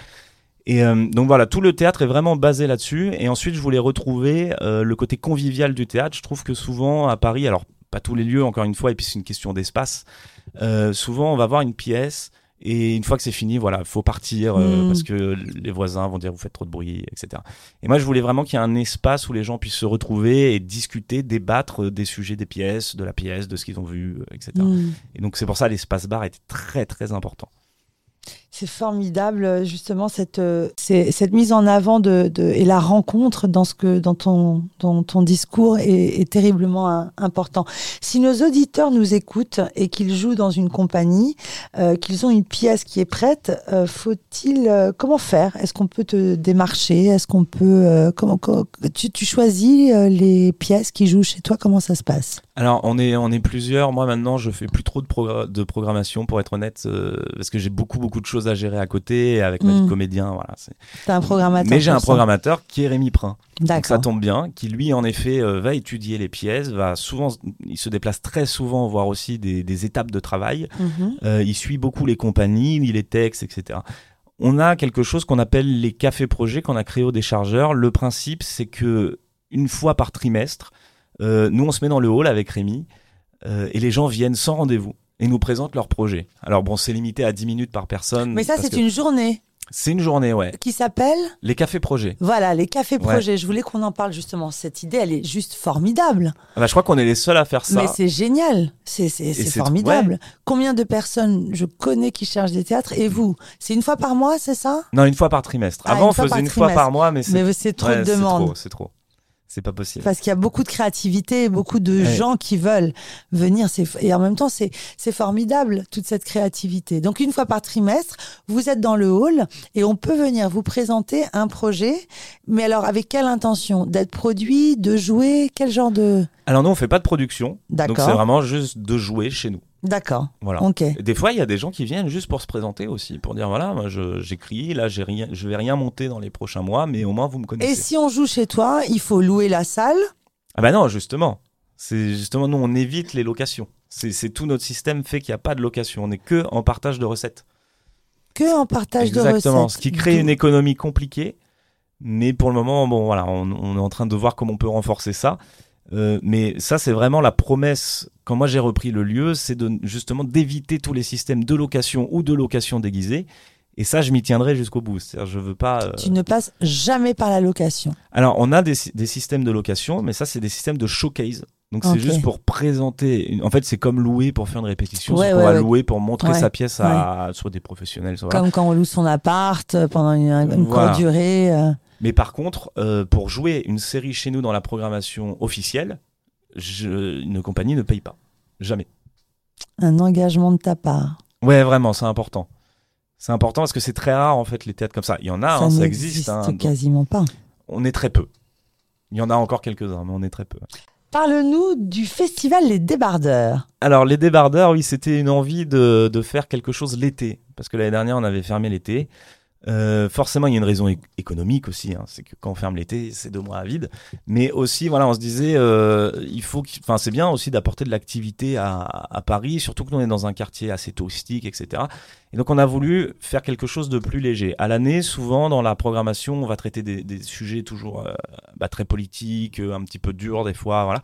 Et euh, donc voilà, tout le théâtre est vraiment basé là-dessus. Et ensuite je voulais retrouver le côté convivial du théâtre. Je trouve que souvent à Paris, alors pas tous les lieux encore une fois, et puis c'est une question d'espace. souvent on va voir une pièce et une fois que c'est fini, voilà, faut partir euh, Mm. parce que les voisins vont dire vous faites trop de bruit, etc. Et moi, je voulais vraiment qu'il y ait un espace où les gens puissent se retrouver et discuter, débattre des sujets des pièces, de la pièce, de ce qu'ils ont vu, euh, etc. Mm. Et donc c'est pour ça l'espace bar était très très important. C'est formidable, justement, cette, euh, cette mise en avant de, et la rencontre dans, ce que, dans, ton, dans ton discours est, terriblement hein, important. Si nos auditeurs nous écoutent et qu'ils jouent dans une compagnie, euh, qu'ils ont une pièce qui est prête, euh, faut-il. euh, comment faire? Est-ce qu'on peut te démarcher? Est-ce qu'on peut. euh, comment, co- tu, choisis euh, les pièces qui jouent chez toi? Comment ça se passe? Alors on est on est plusieurs. Moi maintenant, je fais plus trop de, de programmation pour être honnête, euh, parce que j'ai beaucoup beaucoup de choses à gérer à côté avec ma vie de comédien. Voilà. T'as un programmateur Mais j'ai un programmateur qui est Rémi Prin. Donc ça tombe bien, qui lui en effet euh, va étudier les pièces, va souvent, il se déplace très souvent voir aussi des, des étapes de travail. Mhm. Euh, il suit beaucoup les compagnies, lit les textes, etc. On a quelque chose qu'on appelle les cafés projets qu'on a créé au déchargeur. Le principe, c'est que une fois par trimestre, euh, nous on se met dans le hall avec Rémi euh, et les gens viennent sans rendez-vous et nous présentent leurs projets. Alors bon, c'est limité à 10 minutes par personne. Mais ça, c'est que une journée c'est une journée, ouais. qui s'appelle Les cafés projets. Voilà, les cafés Ouais. projets. Je voulais qu'on en parle justement. Cette idée, elle est juste formidable. Ah bah, je crois qu'on est les seuls à faire ça. Mais c'est génial. C'est c'est- c'est c'est- formidable. Combien de personnes je connais qui cherchent des théâtres Et vous? C'est une fois par mois, c'est ça? Non, une fois par trimestre. Ah, Avant, on faisait une fois par mois, mais c'est c'est trop ouais, de c'est demandes. trop, C'est trop. C'est pas possible. Parce qu'il y a beaucoup de créativité, beaucoup de Ouais. gens qui veulent venir. Et en même temps, c'est formidable, toute cette créativité. Donc, une fois par trimestre, vous êtes dans le hall et on peut venir vous présenter un projet. Mais alors, avec quelle intention? D'être produit, de jouer? Quel genre de... Alors nous, on fait pas de production. Donc D'accord. c'est vraiment juste de jouer chez nous. D'accord. Voilà. Ok. Et Des fois, il y a des gens qui viennent juste pour se présenter aussi, pour dire voilà, moi j'écris, là j'ai rien, je vais rien monter dans les prochains mois, mais au moins vous me Et connaissez. si on joue chez toi, il faut louer la salle? Ah bah non, justement. C'est justement nous on évite les locations. C'est tout notre système fait qu'il n'y a pas de location. On est que en partage de recettes. Que en partage de recettes. Exactement. Ce qui crée une économie compliquée. Mais pour le moment, bon voilà, on, on est en train de voir comment on peut renforcer ça. Euh, mais ça, c'est vraiment la promesse. Quand moi j'ai repris le lieu, c'est de justement d'éviter tous les systèmes de location ou de location déguisée. Et ça, je m'y tiendrai jusqu'au bout. C'est-à-dire, je veux pas. euh, Tu ne passes jamais par la location. Alors, on a des, sy- des systèmes de location, mais ça, c'est des systèmes de showcase. Donc, c'est juste pour présenter. une- En fait, c'est comme louer pour faire une répétition. Ouais, c'est qu'on ouais, louer pour montrer sa pièce à soit des professionnels, soit. Comme quand on loue son appart euh, pendant une, une Voilà. courte durée. euh. Mais par contre, euh, pour jouer une série chez nous dans la programmation officielle, je- une compagnie ne paye pas. Jamais. un engagement de ta part. Ouais, vraiment, c'est important. C'est important parce que c'est très rare, en fait, les théâtres comme ça. Il y en a, hein, ça, existe. hein, donc quasiment pas. on est très peu. Il y en a encore quelques-uns, mais on est très peu. Parle-nous du festival Les Débardeurs. Alors, les débardeurs, oui, c'était une envie de, de faire quelque chose l'été. Parce que l'année dernière, on avait fermé l'été. Euh, forcément, il y a une raison économique aussi. hein. C'est que quand on ferme l'été, c'est deux mois à vide. Mais aussi, voilà, on se disait, euh, il faut, enfin, c'est bien aussi d'apporter de l'activité à, Paris, surtout que nous on est dans un quartier assez touristique, etc. Et donc, on a voulu faire quelque chose de plus léger. À l'année, souvent dans la programmation, on va traiter des, des sujets toujours euh, bah, très politiques, euh, un petit peu durs des fois, voilà.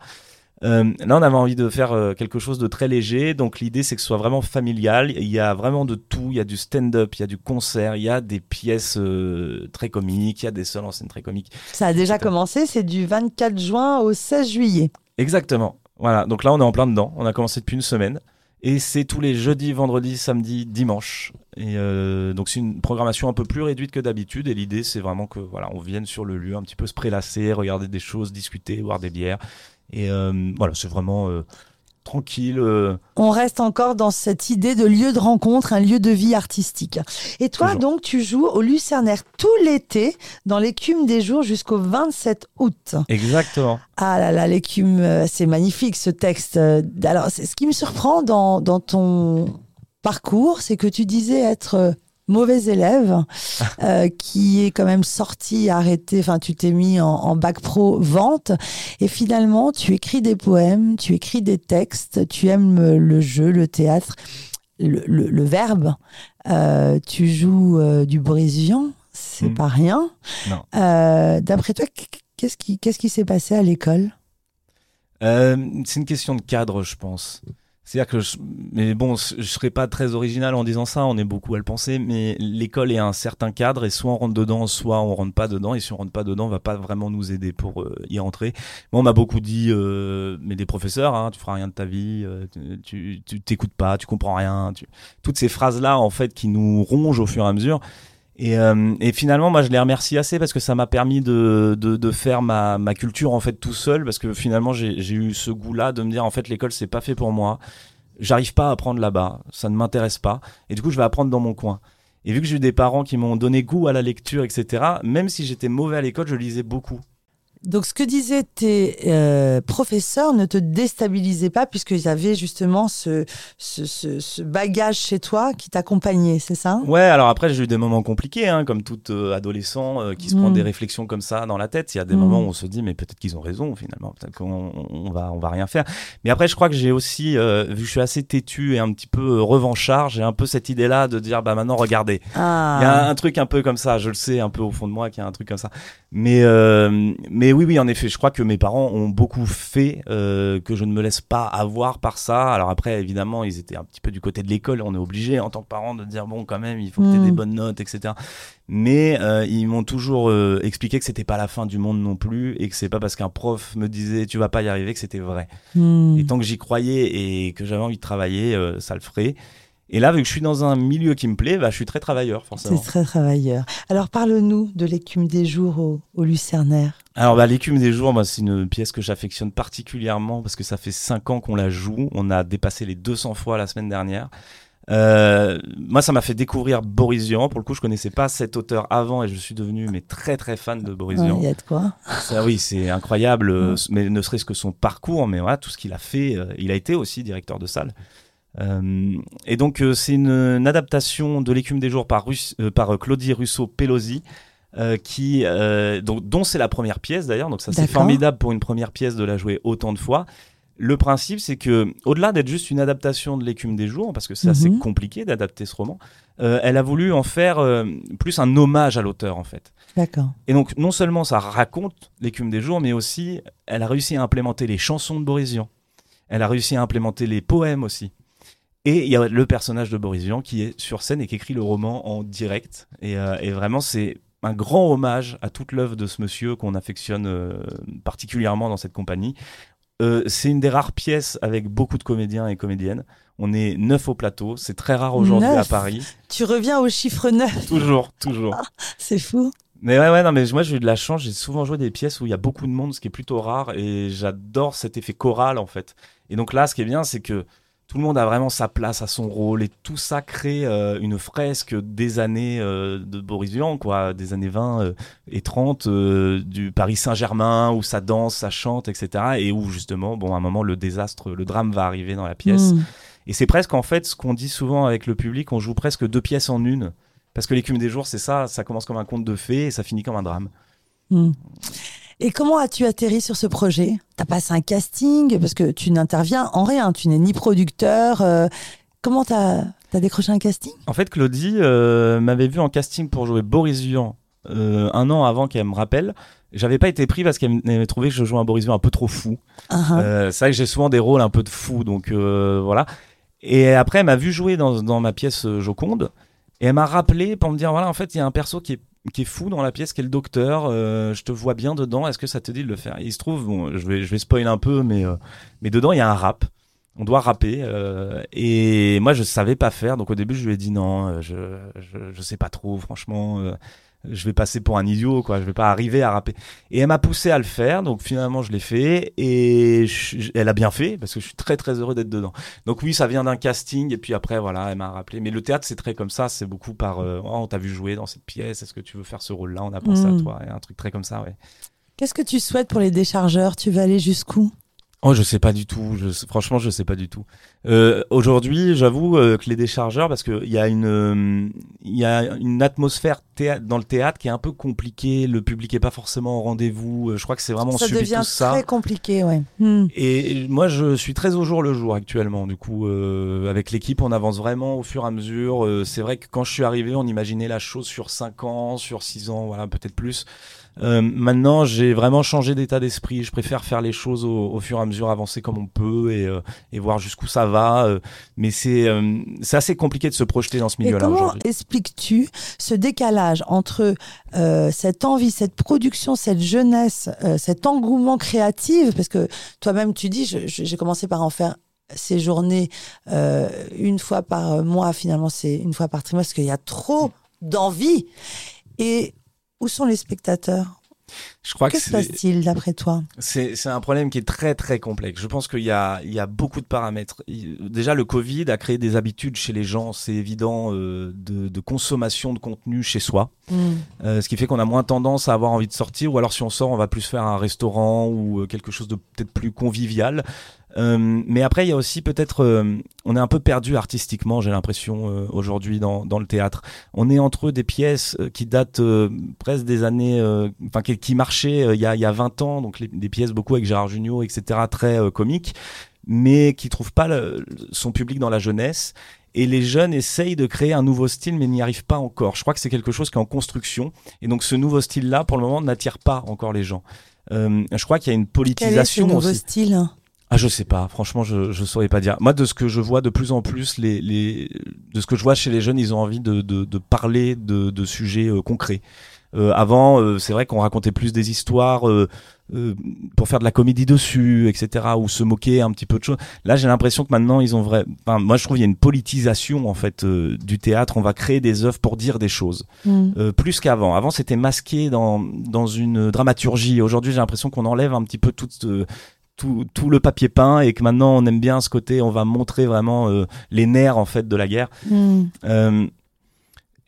Euh, là, on avait envie de faire euh, quelque chose de très léger. Donc, l'idée, c'est que ce soit vraiment familial. Il y a vraiment de tout. Il y a du stand-up, il y a du concert, il y a des pièces euh, très comiques, il y a des seuls en scène très comiques. Ça a déjà commencé, c'est du 24 juin au 16 juillet. Exactement. Voilà. Donc là, on est en plein dedans. On a commencé depuis une semaine. Et c'est tous les jeudis, vendredis, samedis, dimanches. Et euh, donc c'est une programmation un peu plus réduite que d'habitude. Et l'idée, c'est vraiment que voilà, on vienne sur le lieu, un petit peu se prélasser, regarder des choses, discuter, boire des bières. Et euh, voilà, c'est vraiment euh, tranquille. euh, On reste encore dans cette idée de lieu de rencontre, un lieu de vie artistique. Et toi, Toujours. donc, tu joues au Lucernaire tout l'été dans l'écume des jours jusqu'au 27 août. Exactement. Ah là là, l'écume, c'est magnifique ce texte. Alors, ce qui me surprend dans, dans ton parcours, c'est que tu disais être mauvais élève, euh, qui est quand même sorti, arrêté, enfin, tu t'es mis en, en bac pro vente, et finalement, tu écris des poèmes, tu écris des textes, tu aimes le jeu, le théâtre, le, le- le verbe, Euh, tu joues euh, du brésilien, c'est Mm. pas rien. D'après toi, qu'est-ce qui qu'est-ce qui s'est passé à l'école? C'est une question de cadre, je pense. C'est-à-dire que, je, mais bon, je serais pas très original en disant ça, on est beaucoup à le penser, mais l'école est un certain cadre et soit on rentre dedans, soit on rentre pas dedans, et si on rentre pas dedans, on va pas vraiment nous aider pour euh, y rentrer. Moi, on m'a beaucoup dit, euh, mais des professeurs, hein, tu feras rien de ta vie, euh, tu t'écoutes pas, tu comprends rien, tu... toutes ces phrases-là, en fait, qui nous rongent au fur et à mesure. Et, euh, et finalement, moi, je les remercie assez parce que ça m'a permis de, de, de faire ma, ma culture en fait tout seul parce que finalement, j'ai eu ce goût-là de me dire en fait l'école c'est pas fait pour moi. J'arrive pas à apprendre là-bas, ça ne m'intéresse pas. Et du coup, je vais apprendre dans mon coin. Et vu que j'ai eu des parents qui m'ont donné goût à la lecture, etc. Même si j'étais mauvais à l'école, je lisais beaucoup. Donc, ce que disaient tes euh, professeurs ne te déstabilisait pas, puisqu'il y avait justement ce, ce, ce- ce bagage chez toi qui t'accompagnait, c'est ça? Ouais, alors après, j'ai eu des moments compliqués, hein, comme tout euh, adolescent euh, qui se prend Mm. des réflexions comme ça dans la tête. Il y a des Mm. moments où on se dit, mais peut-être qu'ils ont raison finalement, peut-être qu'on on va, on va rien faire. Mais après, je crois que j'ai aussi, vu que je suis assez têtu et un petit peu revanchard, j'ai un peu cette idée-là de dire, bah maintenant, regardez. Ah. Il y a un truc un peu comme ça, je le sais un peu au fond de moi qu'il y a un truc comme ça. Mais, euh, mais oui, oui, en effet, je crois que mes parents ont beaucoup fait euh, que je ne me laisse pas avoir par ça. Alors après, évidemment, ils étaient un petit peu du côté de l'école. On est obligé en tant que parent de dire bon, quand même, il faut que tu aies des bonnes notes, etc. Mais euh, ils m'ont toujours euh, expliqué que c'était pas la fin du monde non plus et que c'est pas parce qu'un prof me disait tu vas pas y arriver que c'était vrai. Hmm. Et tant que j'y croyais et que j'avais envie de travailler, ça le ferait. Et là, vu que je suis dans un milieu qui me plaît, bah, je suis très travailleur, C'est forcément. très travailleur. Alors, parle-nous de l'écume des jours au, au Lucernaire. Alors, bah, L'écume des jours, moi, c'est une pièce que j'affectionne particulièrement parce que ça fait 5 ans qu'on la joue. On a dépassé les 200 fois la semaine dernière. Euh, moi, ça m'a fait découvrir Boris Vian. Pour le coup, je connaissais pas cet auteur avant et je suis devenu mais très très fan de Boris Vian. Il y a de quoi Ça, oui, c'est incroyable, euh, mais ne serait-ce que son parcours, mais voilà, tout ce qu'il a fait. euh, il a été aussi directeur de salle. Euh, et donc, euh, c'est une, une adaptation de L'écume des jours par, euh, par Claudie Russo-Pelosi. euh, qui euh, donc, dont c'est la première pièce d'ailleurs donc ça c'est formidable pour une première pièce de la jouer autant de fois le principe c'est que au-delà d'être juste une adaptation de l'écume des jours parce que c'est assez Mhm. compliqué d'adapter ce roman euh, elle a voulu en faire plus un hommage à l'auteur en fait D'accord. et donc, non seulement ça raconte l'écume des jours, mais aussi, elle a réussi à implémenter les chansons de Boris Vian. Elle a réussi à implémenter les poèmes aussi. Et il y a le personnage de Boris Vian qui est sur scène et qui écrit le roman en direct. Et, euh, et vraiment, c'est un grand hommage à toute l'œuvre de ce monsieur qu'on affectionne euh, particulièrement dans cette compagnie. Euh, c'est une des rares pièces avec beaucoup de comédiens et comédiennes. On est neuf au plateau. C'est très rare aujourd'hui à Neuf Paris. Tu reviens au chiffre 9. Toujours, toujours. C'est fou. Mais ouais, ouais, non, mais moi j'ai eu de la chance, j'ai souvent joué des pièces où il y a beaucoup de monde, ce qui est plutôt rare, et j'adore cet effet choral en fait. Et donc là, ce qui est bien, c'est que tout le monde a vraiment sa place, à son rôle, et tout ça crée euh, une fresque des années euh, de Boris Vian, quoi, des années 20 euh, et 30, euh, du Paris Saint-Germain, où ça danse, ça chante, etc. Et où justement, bon, à un moment, le désastre, le drame va arriver dans la pièce. Hmm. Et c'est presque en fait ce qu'on dit souvent avec le public, on joue presque deux pièces en une. Parce que l'écume des jours, c'est ça, ça commence comme un conte de fées et ça finit comme un drame. Hmm. Et comment as-tu atterri sur ce projet? T'as passé un casting parce que tu n'interviens en rien, tu n'es ni producteur. euh, comment t'as as décroché un casting? En fait, Claudie euh, m'avait vu en casting pour jouer Boris Vian euh, un an avant qu'elle me rappelle. J'avais pas été pris parce qu'elle m'avait trouvé que je jouais un Boris Vian un peu trop fou. Ah, ah. C'est vrai que j'ai souvent des rôles un peu de fou, donc voilà. Et après, elle m'a vu jouer dans, dans ma pièce Joconde, et elle m'a rappelé pour me dire voilà, en fait, il y a un perso qui est, qui est fou dans la pièce, qui est le docteur. euh, je te vois bien dedans. Est-ce que ça te dit de le faire? Il se trouve, bon, je vais, je vais spoiler un peu, mais, euh, mais dedans, il y a un rap. On doit rapper. euh, et moi, je savais pas faire. Donc au début, je lui ai dit non, euh, je, je, je sais pas trop, franchement. Je vais passer pour un idiot, quoi. Je vais pas arriver à rapper. Et elle m'a poussé à le faire, donc finalement je l'ai fait et elle a bien fait parce que je suis très très heureux d'être dedans. Donc oui, ça vient d'un casting et puis après voilà, elle m'a rappelé. Mais le théâtre c'est très comme ça, c'est beaucoup par euh, oh, on t'a vu jouer dans cette pièce, est-ce que tu veux faire ce rôle-là? On a pensé à mm. toi, et un truc très comme ça, ouais. Qu'est-ce que tu souhaites pour les déchargeurs? Tu vas aller jusqu'où? Oh, je sais pas du tout. Je, franchement, je sais pas du tout. Euh, Aujourd'hui, j'avoue euh, que les déchargeurs, parce qu'il y a une, euh, il y a une atmosphère dans le théâtre qui est un peu compliquée. Le public est pas forcément au rendez-vous. Euh, je crois que c'est vraiment ça devient tout ça. très compliqué, ouais. Hmm. Et moi, je suis très au jour le jour actuellement. Du coup, avec l'équipe, on avance vraiment au fur et à mesure. c'est vrai que quand je suis arrivé, on imaginait la chose sur 5 ans, sur 6 ans, voilà, peut-être plus. Euh, maintenant, j'ai vraiment changé d'état d'esprit. Je préfère faire les choses au, fur et à mesure, avancer comme on peut et, euh, et voir jusqu'où ça va. Euh, mais c'est c'est assez compliqué de se projeter dans ce milieu-là. Comment expliques-tu ce décalage entre cette envie, cette production, cette jeunesse, cet engouement créatif? Parce que toi-même, tu dis, j'ai commencé par en faire ces journées une fois par mois, finalement, c'est une fois par trimestre, parce qu'il y a trop d'envie. Et où sont les spectateurs? Je crois que se passe-t-il d'après toi? C'est un problème qui est très très complexe. Je pense qu'il y a, il y a beaucoup de paramètres. Déjà, le Covid a créé des habitudes chez les gens, c'est évident, euh, de, de, consommation de contenu chez soi. Mm. Euh, ce qui fait qu'on a moins tendance à avoir envie de sortir, ou alors si on sort, on va plus faire un restaurant ou euh, quelque chose de peut-être plus convivial. Euh, mais après, il y a aussi peut-être, euh, on est un peu perdu artistiquement, j'ai l'impression euh, aujourd'hui dans, dans le théâtre. On est entre des pièces qui datent presque des années, enfin qui, qui, marchaient il y a, il y a 20 ans, donc des pièces beaucoup avec Gérard Jugnot, etc., très comiques, mais qui trouvent pas son public dans la jeunesse. Et les jeunes essayent de créer un nouveau style, mais n'y arrivent pas encore. Je crois que c'est quelque chose qui est en construction. Et donc ce nouveau style-là, pour le moment, n'attire pas encore les gens. je crois qu'il y a une politisation. Quel est ce nouveau style? Ah, je sais pas. Franchement, je je saurais pas dire. Moi, de ce que je vois de plus en plus, les les de ce que je vois chez les jeunes, ils ont envie de de, de parler de de sujets euh, concrets. Euh, avant, euh, c'est vrai qu'on racontait plus des histoires euh, pour faire de la comédie dessus, etc., ou se moquer un petit peu de choses. Là, j'ai l'impression que maintenant, ils ont vrai. Enfin, moi, je trouve qu'il y a une politisation en fait du théâtre. On va créer des œuvres pour dire des choses, mm. plus qu'avant. Avant, c'était masqué dans dans une dramaturgie. Aujourd'hui, j'ai l'impression qu'on enlève un petit peu toute tout, tout, le papier peint et que maintenant on aime bien ce côté, on va montrer vraiment euh, les nerfs en fait de la guerre. Mm.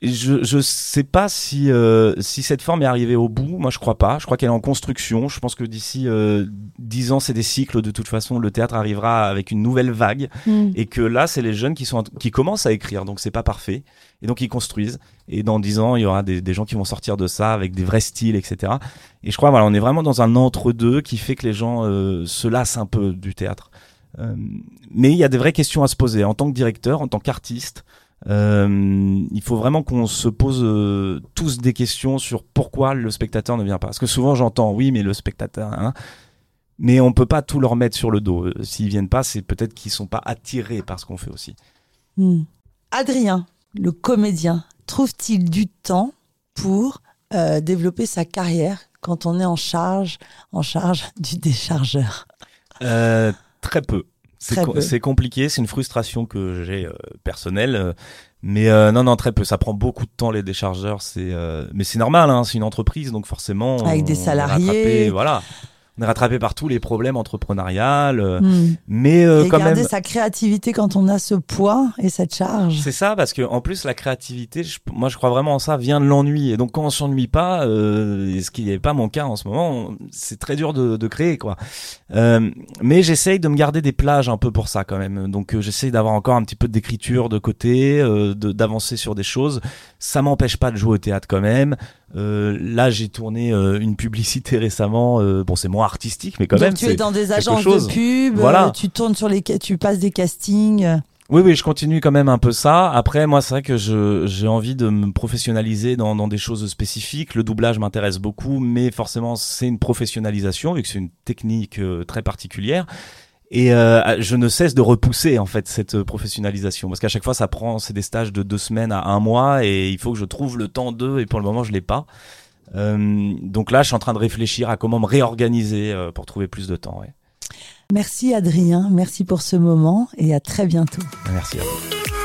Euh, je je sais pas si euh, si cette forme est arrivée au bout. Moi, je crois pas. Je crois qu'elle est en construction. Je pense que d'ici euh, dix ans, c'est des cycles. De toute façon, le théâtre arrivera avec une nouvelle vague, mm. et que là, c'est les jeunes qui sont qui commencent à écrire. Donc, c'est pas parfait, et donc ils construisent. Et dans dix ans, il y aura des, des gens qui vont sortir de ça avec des vrais styles, etc. Et je crois, voilà, on est vraiment dans un entre-deux qui fait que les gens euh, se lassent un peu du théâtre. mais il y a des vraies questions à se poser en tant que directeur, en tant qu'artiste. Euh, il faut vraiment qu'on se pose euh, tous des questions sur pourquoi le spectateur ne vient pas. Parce que souvent j'entends oui, mais le spectateur, hein, mais on peut pas tout leur mettre sur le dos. Euh, s'ils viennent pas, c'est peut-être qu'ils sont pas attirés par ce qu'on fait aussi. Hmm. Adrien, le comédien, trouve-t-il du temps pour développer sa carrière quand on est en charge, en charge du déchargeur? Très peu. C'est compliqué, c'est une frustration que j'ai euh, personnelle. Euh, mais euh, non, non, très peu. Ça prend beaucoup de temps les déchargeurs. C'est, mais c'est normal. Hein, c'est une entreprise, donc forcément. Avec des salariés. voilà rattrapé par tous les problèmes entrepreneuriales, euh, hmm. mais euh, quand garder sa créativité quand on a ce poids et cette charge. C'est ça, parce que en plus la créativité, moi je crois vraiment en ça, vient de l'ennui. Et donc quand on s'ennuie pas, euh, ce qui n'est pas mon cas en ce moment, c'est très dur de, de créer quoi. Euh, mais j'essaye de me garder des plages un peu pour ça quand même. Donc euh, j'essaye d'avoir encore un petit peu d'écriture de côté, d'avancer sur des choses. Ça m'empêche pas de jouer au théâtre quand même. Euh, là, j'ai tourné euh, une publicité récemment. Euh, bon, c'est moins artistique, mais quand Donc même. Tu es dans des agences de pub. Voilà. tu tournes sur les, tu passes des castings. Oui, oui, je continue quand même un peu ça. Après, moi, c'est vrai que j'ai envie de me professionnaliser dans, dans des choses spécifiques. Le doublage m'intéresse beaucoup, mais forcément, c'est une professionnalisation vu que c'est une technique très particulière. Et euh, je ne cesse de repousser en fait cette professionnalisation parce qu'à chaque fois ça prend c'est des stages de deux semaines à un mois et il faut que je trouve le temps d'eux et pour le moment je l'ai pas. Euh, donc là je suis en train de réfléchir à comment me réorganiser euh, pour trouver plus de temps. Ouais. Merci Adrien, merci pour ce moment et à très bientôt. Merci à vous.